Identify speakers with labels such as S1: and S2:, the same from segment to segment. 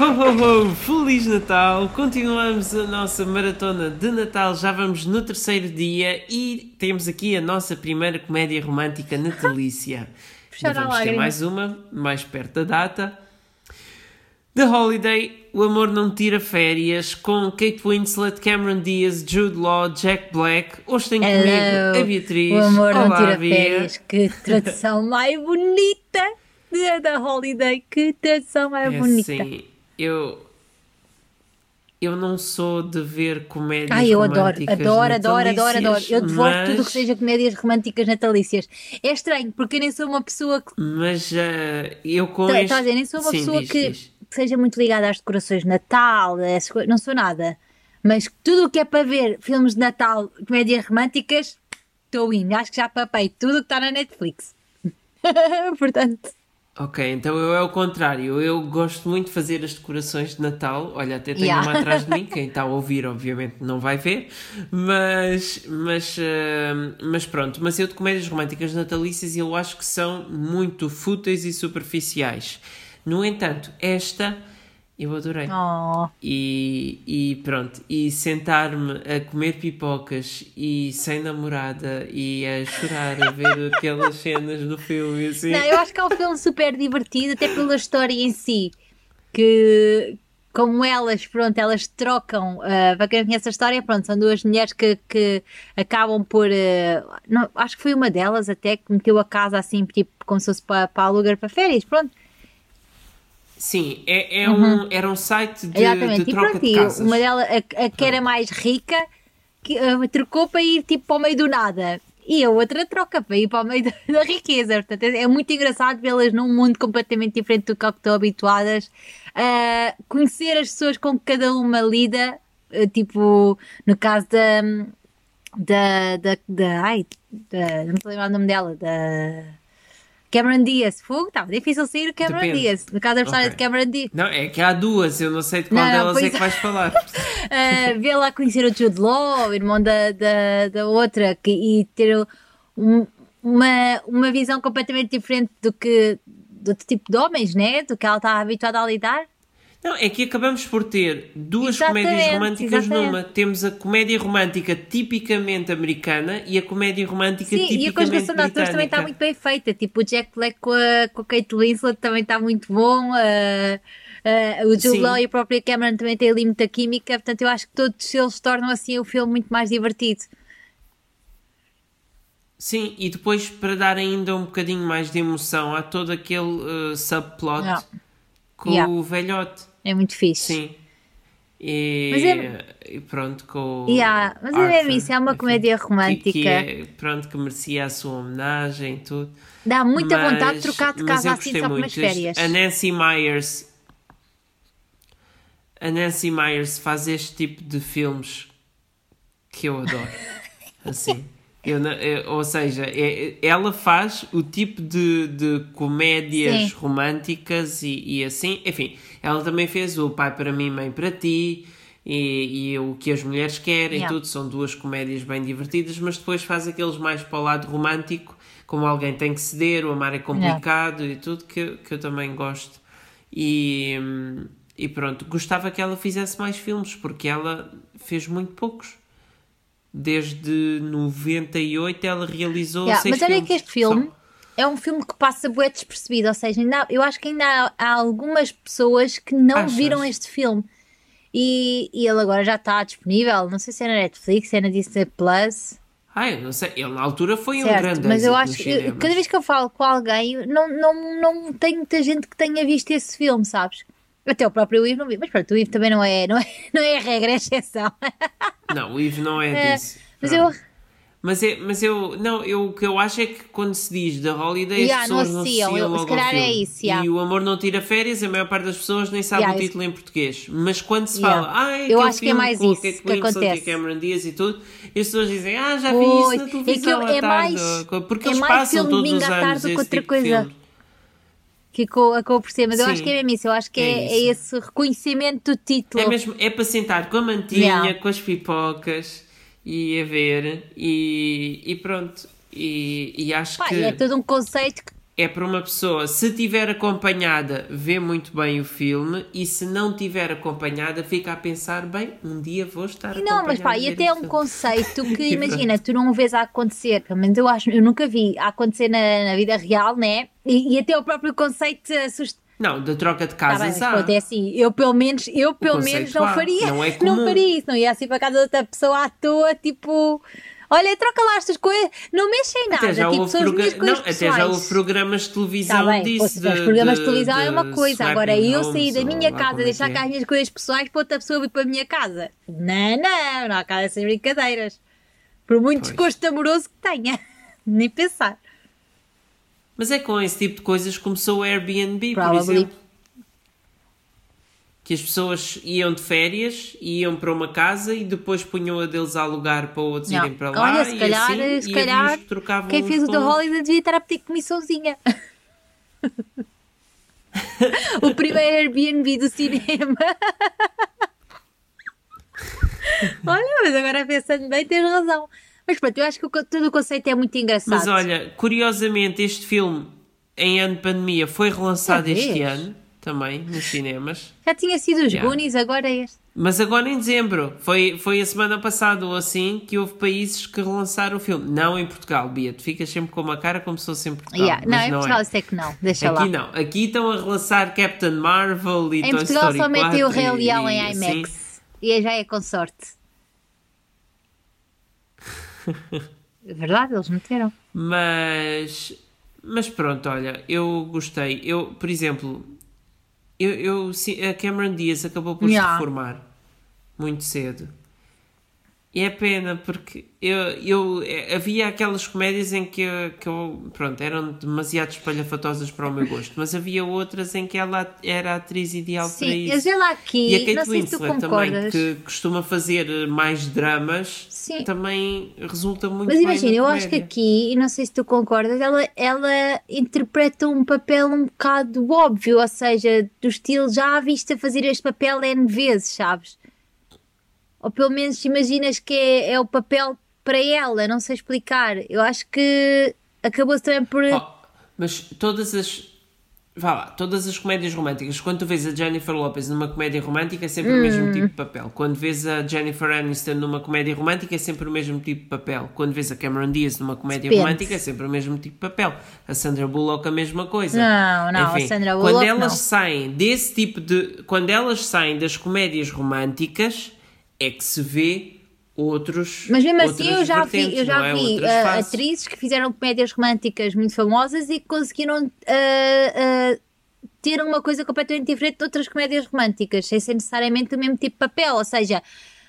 S1: Ho, ho, ho! Feliz Natal! Continuamos a nossa maratona de Natal, já vamos no terceiro dia e temos aqui a nossa primeira comédia romântica natalícia. Ainda vamos ter mais uma, mais perto da data. The Holiday, O Amor Não Tira Férias, com Kate Winslet, Cameron Diaz, Jude Law, Jack Black. Hoje tenho comigo a Beatriz.
S2: O amor não
S1: Olá,
S2: tira
S1: Bia.
S2: férias. Que tradução mais bonita da Holiday. Que tradução mais
S1: É
S2: bonita.
S1: assim, eu... Eu não sou de ver comédias
S2: Ai, eu adoro,
S1: românticas
S2: adoro, adoro, adoro, adoro.
S1: natalícias,
S2: Eu devoro
S1: mas-
S2: tudo o que seja comédias românticas natalícias. É estranho, porque eu nem sou uma pessoa que.
S1: Mas ah, eu com
S2: Tá-
S1: este...
S2: tá a dizer, nem sou uma
S1: Sim,
S2: pessoa
S1: diz,
S2: que,
S1: diz.
S2: que seja muito ligada às decorações de Natal, essas coisas, não sou nada. Mas tudo o que é para ver filmes de Natal, comédias românticas, estou indo. Acho que já papei tudo o que está na Netflix. Portanto,
S1: Ok, então eu é o contrário. Eu gosto muito de fazer as decorações de Natal. Olha, até tenho
S2: Yeah.
S1: uma atrás de mim. Quem está a ouvir, obviamente, não vai ver. Mas, mas, ah, mas pronto. Mas eu de comédias românticas natalícias eu acho que são muito fúteis e superficiais. No entanto, esta eu adorei.
S2: oh,
S1: E, e pronto, e sentar-me a comer pipocas e sem namorada e a chorar a ver aquelas cenas do filme assim.
S2: Não, eu acho que é um filme super divertido, até pela história em si. Que, como elas, pronto, elas trocam. ah, para quem conhece a história, pronto, são duas mulheres que, que acabam por. ah, não, acho que foi uma delas até que meteu a casa assim, tipo, como se fosse para, para alugar para férias, pronto.
S1: Sim, é, é um, era um site de,
S2: Exatamente.
S1: de
S2: E
S1: troca
S2: pronto,
S1: de
S2: e
S1: casas.
S2: uma delas, a, a que era mais rica, que, ah, trocou para ir tipo para o meio do nada. E a outra troca para ir para o meio da, da riqueza. Portanto, é é muito engraçado vê-las num mundo completamente diferente do que ao que estão habituadas. a conhecer as pessoas com que cada uma lida, ah, tipo, no caso da. da. da. da ai, da, não me lembrar o nome dela, da. Cameron Diaz, fogo, estava difícil sair o Cameron
S1: Depende.
S2: Diaz. No caso da história
S1: Ok.
S2: de Cameron Diaz.
S1: Não, é que há duas, eu não sei de qual
S2: Não, não,
S1: delas é
S2: pois
S1: que
S2: é.
S1: vais falar.
S2: uh, ver lá conhecer o Jude Law, o irmão da, da, da outra, que, e ter um- uma, uma visão completamente diferente do que do outro tipo de homens, né? Do que ela está habituada a lidar.
S1: Não, é que acabamos por ter duas
S2: Exatamente,
S1: comédias românticas
S2: exatamente.
S1: numa. Temos a comédia romântica tipicamente americana e a comédia romântica
S2: Sim, e a
S1: tipicamente
S2: conjugação de também está
S1: britânica.
S2: muito bem feita. Tipo, o Jack Black com a, com a Kate Winslet também está muito bom. uh, uh, o Jude
S1: Sim.
S2: Law e a própria Cameron também têm ali muita química. Portanto, eu acho que todos eles tornam assim o filme muito mais divertido.
S1: Sim, e depois para dar ainda um bocadinho mais de emoção há todo aquele uh, subplot
S2: Yeah.
S1: com
S2: Yeah.
S1: o velhote.
S2: É muito fixe.
S1: Sim. E,
S2: Mas é-
S1: e pronto, com
S2: Yeah, mas é mesmo
S1: Arthur,
S2: isso, é uma
S1: enfim,
S2: comédia
S1: que-
S2: romântica.
S1: Que, é, pronto, que merecia a sua homenagem e tudo.
S2: Dá muita
S1: Mas-
S2: vontade de trocar de casa assim só para umas férias.
S1: A Nancy Myers a Nancy Myers faz este tipo de filmes que eu adoro. assim. Eu, não- eu- ou seja, é- ela faz o tipo de, de comédias
S2: Sim.
S1: românticas e, e assim. Enfim, ela também fez o Pai para mim, Mãe para ti e, e o que as mulheres querem.
S2: Yeah.
S1: Tudo são duas comédias bem divertidas, mas depois faz aqueles mais para o lado romântico, como alguém tem que ceder, o amar é complicado e tudo, que, eu- que eu também gosto. E, e pronto, gostava que ela fizesse mais filmes, porque ela fez muito poucos. Desde 98 ela realizou
S2: Yeah,
S1: seis
S2: mas olha
S1: filmes.
S2: que este filme é um filme que passa bué despercebido, ou seja, ainda há- eu acho que ainda há, há algumas pessoas que não
S1: Achas?
S2: viram este filme. E, e ele agora já está disponível, não sei se é na Netflix, se é na Disney Plus,
S1: Ah, eu não sei. Ele na altura foi um
S2: certo?
S1: grande
S2: Mas eu acho que cada vez que eu falo com alguém, não, não, não tem muita gente que tenha visto esse filme, sabes? Até o próprio Ivo não viu, mas pronto, o Ivo também não é, não é, não é a regra, é a exceção.
S1: Não, o Ivo não é,
S2: É,
S1: disso.
S2: mas eu,
S1: Mas, é, mas eu, não, eu, o que eu acho é que quando se diz The Holiday,
S2: Yeah,
S1: as pessoas não
S2: associam,
S1: associam logo
S2: se calhar
S1: filme.
S2: é isso, yeah.
S1: E o Amor Não Tira Férias, a maior parte das pessoas nem sabe
S2: Yeah,
S1: o
S2: isso-
S1: título em português. Mas quando se
S2: Yeah.
S1: fala, ah, é
S2: Eu acho que é
S1: filme
S2: mais isso que
S1: Winslet
S2: acontece.
S1: e Cameron Diaz e tudo, e as pessoas dizem, ah, já vi
S2: Pois,
S1: isso na
S2: é que
S1: televisão
S2: eu- é
S1: tarde.
S2: mais-
S1: porque
S2: é
S1: eles
S2: mais
S1: passam
S2: filme
S1: todos
S2: domingo
S1: os
S2: à tarde
S1: anos
S2: do que
S1: esse
S2: outra
S1: tipo
S2: coisa.
S1: filmes.
S2: Que acabou, por ser, mas eu
S1: Sim.
S2: acho que é mesmo isso, eu acho que
S1: É
S2: é, é esse reconhecimento do título.
S1: É mesmo, é para sentar com a mantinha,
S2: Yeah.
S1: com as pipocas e a ver e, e pronto. E, e acho
S2: Pá,
S1: que
S2: é todo um conceito que
S1: é para uma pessoa, se tiver acompanhada, vê muito bem o filme e se não tiver acompanhada, fica a pensar, bem, um dia vou estar
S2: e Não, mas pá, e até é um conceito que, imagina, tu não o vês a acontecer, eu acho, eu nunca vi a acontecer na, na vida real, né? E, e, até o próprio conceito assusta.
S1: Não, da troca de casas
S2: tá bem, há. É assim, eu pelo menos, eu pelo menos não faria. Não, é não faria isso, não ia assim para casa de outra pessoa à toa, tipo Olha, troca lá estas coisas, não mexem em nada. Até já, tipo, houve, não,
S1: até já houve programas de televisão
S2: tá bem,
S1: disso.
S2: De, os programas de, de televisão é uma coisa. Agora, eu sair da minha casa, deixar é cá as minhas coisas pessoais para outra pessoa vir para a minha casa. Não, não, não há cá essas brincadeiras. Por muito pois. desgosto amoroso que tenha. Nem pensar.
S1: Mas é com esse tipo de coisas que começou o Airbnb, Probably. por exemplo que as pessoas iam de férias, iam para uma casa e depois punham a deles a alugar para outros não. irem para lá.
S2: Olha, se calhar, assim, se calhar quem fez o The Holiday devia estar a pedir comissãozinha. o primeiro Airbnb do cinema. olha, mas agora pensando bem, tens razão. Mas pronto, eu acho que todo o conceito é muito engraçado.
S1: Mas olha, curiosamente, este filme em ano de pandemia foi relançado este ano também nos cinemas.
S2: Já tinha sido os yeah. Goonies, agora é este.
S1: Mas agora em dezembro, foi, foi a semana passada ou assim que houve países que relançaram o filme. Não em Portugal, Bia, tu ficas sempre com uma cara como se fosse em Portugal.
S2: Yeah. Não, em Portugal é. sei que não, deixa
S1: Aqui
S2: lá.
S1: Aqui não, aqui estão a relançar Captain Marvel e em Toy Portugal Story só metem
S2: o Rei Leão em IMAX assim. e já é com sorte. É verdade, eles meteram.
S1: Mas, mas pronto, olha, eu gostei. Eu, por exemplo, eu, eu, a Cameron Diaz acabou por yeah. se reformar muito cedo. E é pena porque eu, eu, havia aquelas comédias em que, que eu, pronto, eram demasiado espalhafatosas para o meu gosto, mas havia outras em que ela era a atriz ideal
S2: Sim,
S1: para isso.
S2: Sim, eu lá aqui,
S1: e a Kate Winslet também, que costuma fazer mais dramas, Sim. também resulta muito
S2: Mas imagina, eu acho que aqui, e não sei se tu concordas, ela, ela interpreta um papel um bocado óbvio, ou seja, do estilo já a vista fazer este papel N vezes, sabes? Ou pelo menos imaginas que é, é o papel para ela, não sei explicar. Eu acho que acabou-se também por. Oh,
S1: mas todas as. Vá lá, todas as comédias românticas, quando tu vês a Jennifer Lopez numa comédia romântica é sempre hum. o mesmo hum. tipo de papel. Quando vês a Jennifer Aniston numa comédia romântica é sempre o mesmo tipo de papel. Quando vês a Cameron Diaz numa comédia Depende. romântica é sempre o mesmo tipo de papel. A Sandra Bullock a mesma coisa.
S2: Não, não, Enfim, a Sandra Bullock
S1: quando elas
S2: não.
S1: saem desse tipo de, quando elas saem das comédias românticas, é que se vê outros.
S2: Mas mesmo assim, eu já vi, eu já é? vi uh, atrizes que fizeram comédias românticas muito famosas e que conseguiram uh, uh, ter uma coisa completamente diferente de outras comédias românticas, sem ser necessariamente o mesmo tipo de papel. Ou seja,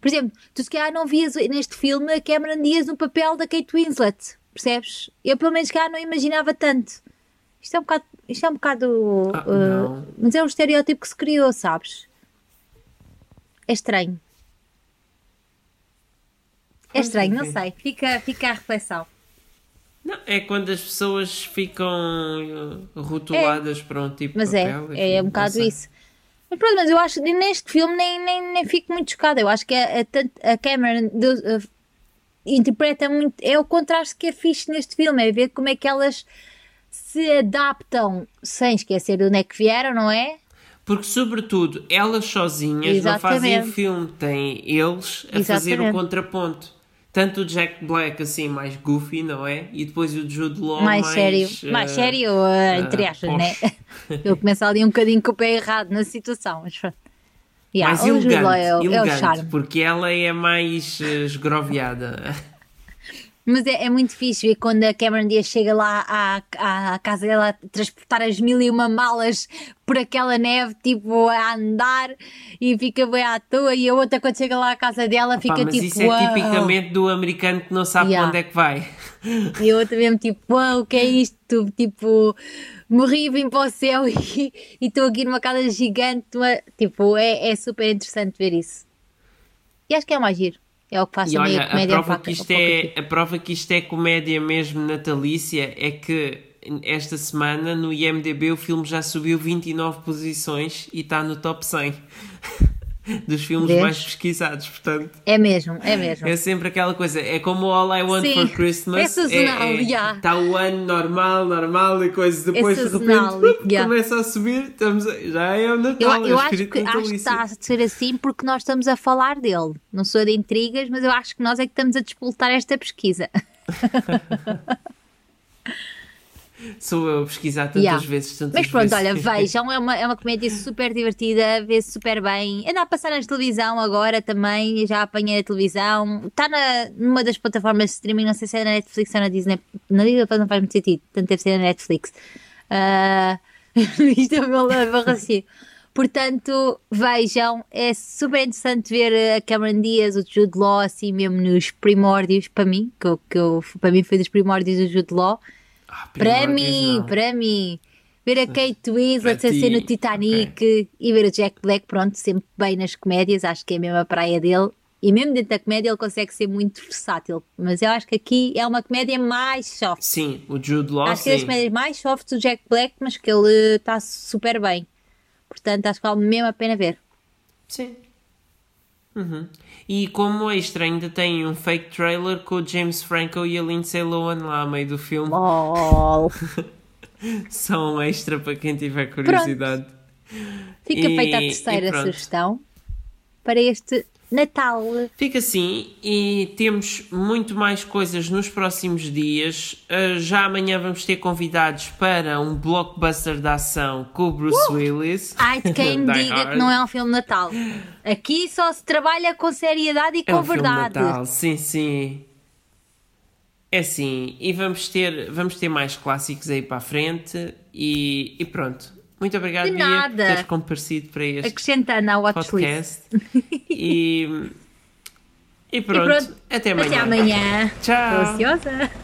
S2: por exemplo, tu se calhar não vias neste filme a Cameron Diaz no papel da Kate Winslet, percebes? Eu pelo menos cá não imaginava tanto. Isto é um bocado. Isto é um bocado. Ah, mas é um estereótipo que se criou, sabes? É estranho. É estranho, não sei. Fica, fica a reflexão.
S1: Não, é quando as pessoas ficam uh, rotuladas é, para um tipo
S2: mas
S1: de
S2: é,
S1: papel.
S2: é, é um bocado isso. Mas pronto, mas eu acho que neste filme nem, nem, nem fico muito chocada. Eu acho que a, a, a Cameron de, a, interpreta muito. É o contraste que é fixe neste filme, é ver como é que elas se adaptam sem esquecer de onde é que vieram, não é?
S1: Porque, sobretudo, elas sozinhas Exatamente. não fazem o filme, têm eles a Exatamente. fazer o contraponto tanto o Jack Black assim mais goofy, não é? E depois o Jude Law mais, mais
S2: sério, uh, mais sério, uh, entre aspas, uh, né? Ele começa ali um bocadinho com o pé errado na situação, mas
S1: yeah, mais elegante, é, elegante, é o charme. porque ela é mais esgroviada.
S2: Mas é, é, muito fixe ver quando a Cameron Diaz chega lá à, à, casa dela a transportar as mil e uma malas por aquela neve, tipo, a andar e fica bem à toa. E a outra, quando chega lá à casa dela, fica Opa, mas tipo. Mas
S1: isso é tipicamente do americano que não sabe yeah. onde é que vai.
S2: E a outra mesmo, tipo, uau, o que é isto? Tipo, morri e vim para o céu e estou aqui numa casa gigante. Uma... Tipo, é, é super interessante ver isso. E acho que é mais giro. É o que faz e olha, a comédia. A prova,
S1: que isto é, a prova que isto é comédia mesmo natalícia é que esta semana no IMDB o filme já subiu 29 posições e está no top 100. dos filmes
S2: Vês?
S1: mais pesquisados, portanto.
S2: É mesmo, é mesmo.
S1: É sempre aquela coisa, é como All I Want
S2: Sim,
S1: for Christmas.
S2: é sazonal, já.
S1: Está o ano normal, normal e coisas. Depois de
S2: sazonal,
S1: repente
S2: já.
S1: começa a subir, estamos, já é o
S2: Eu,
S1: Natal.
S2: eu
S1: é o
S2: acho, que, acho que está a ser assim porque nós estamos a falar dele. Não sou de intrigas, mas eu acho que nós é que estamos a despoltar esta pesquisa.
S1: Sou eu a pesquisar tantas
S2: Yeah.
S1: vezes, tantas
S2: Mas pronto,
S1: vezes.
S2: olha, vejam, é uma, é uma comédia super divertida, vê-se super bem. Anda a passar na televisão agora também, já apanhei a televisão. Está na, numa das plataformas de streaming, não sei se é na Netflix ou na Disney. Na Disney não faz muito sentido, tanto deve ser na Netflix. Ah, isto é o meu raciocínio. Portanto, vejam, é super interessante ver a Cameron Diaz, o Jude Law, assim mesmo nos primórdios, para mim, que, eu- que eu, para mim foi dos primórdios do Jude Law.
S1: Ah,
S2: Para mim,
S1: não.
S2: para mim. Ver a Kate Winslet a ser no
S1: ti,
S2: Titanic e ver o Jack Black, pronto, sempre bem nas comédias, acho que é mesmo a praia dele. E mesmo dentro da comédia ele consegue ser muito versátil. Mas eu acho que aqui é uma comédia mais soft.
S1: Sim, o Jude Law,
S2: acho que é das
S1: sim.
S2: comédias mais soft do Jack Black, mas que ele está super bem. Portanto, acho que vale mesmo a pena ver.
S1: Sim. Uhum. E como extra ainda tem um fake trailer com o James Franco e a Lindsay Lohan lá a meio do filme.
S2: Oh,
S1: Só um extra para quem tiver curiosidade.
S2: fica
S1: E-
S2: feita a terceira
S1: pronto.
S2: sugestão para este Natal.
S1: Fica assim e temos muito mais coisas nos próximos dias. Uh, já amanhã vamos ter convidados para um blockbuster de ação com o Bruce Willis.
S2: Ai, de quem
S1: Die
S2: diga
S1: Hard.
S2: que não é um filme de Natal. Aqui só se trabalha com seriedade e
S1: É
S2: com
S1: um filme de
S2: verdade.
S1: Natal, sim, sim. É sim, e vamos ter, vamos ter mais clássicos aí para a frente e, e pronto. Muito obrigado,
S2: De
S1: Bia, por
S2: nada.
S1: teres comparecido para este
S2: Acrescentando watchlist.
S1: podcast. e, e
S2: E
S1: pronto,
S2: pronto,
S1: até amanhã.
S2: Até amanhã.
S1: Tchau.
S2: Estou ansiosa.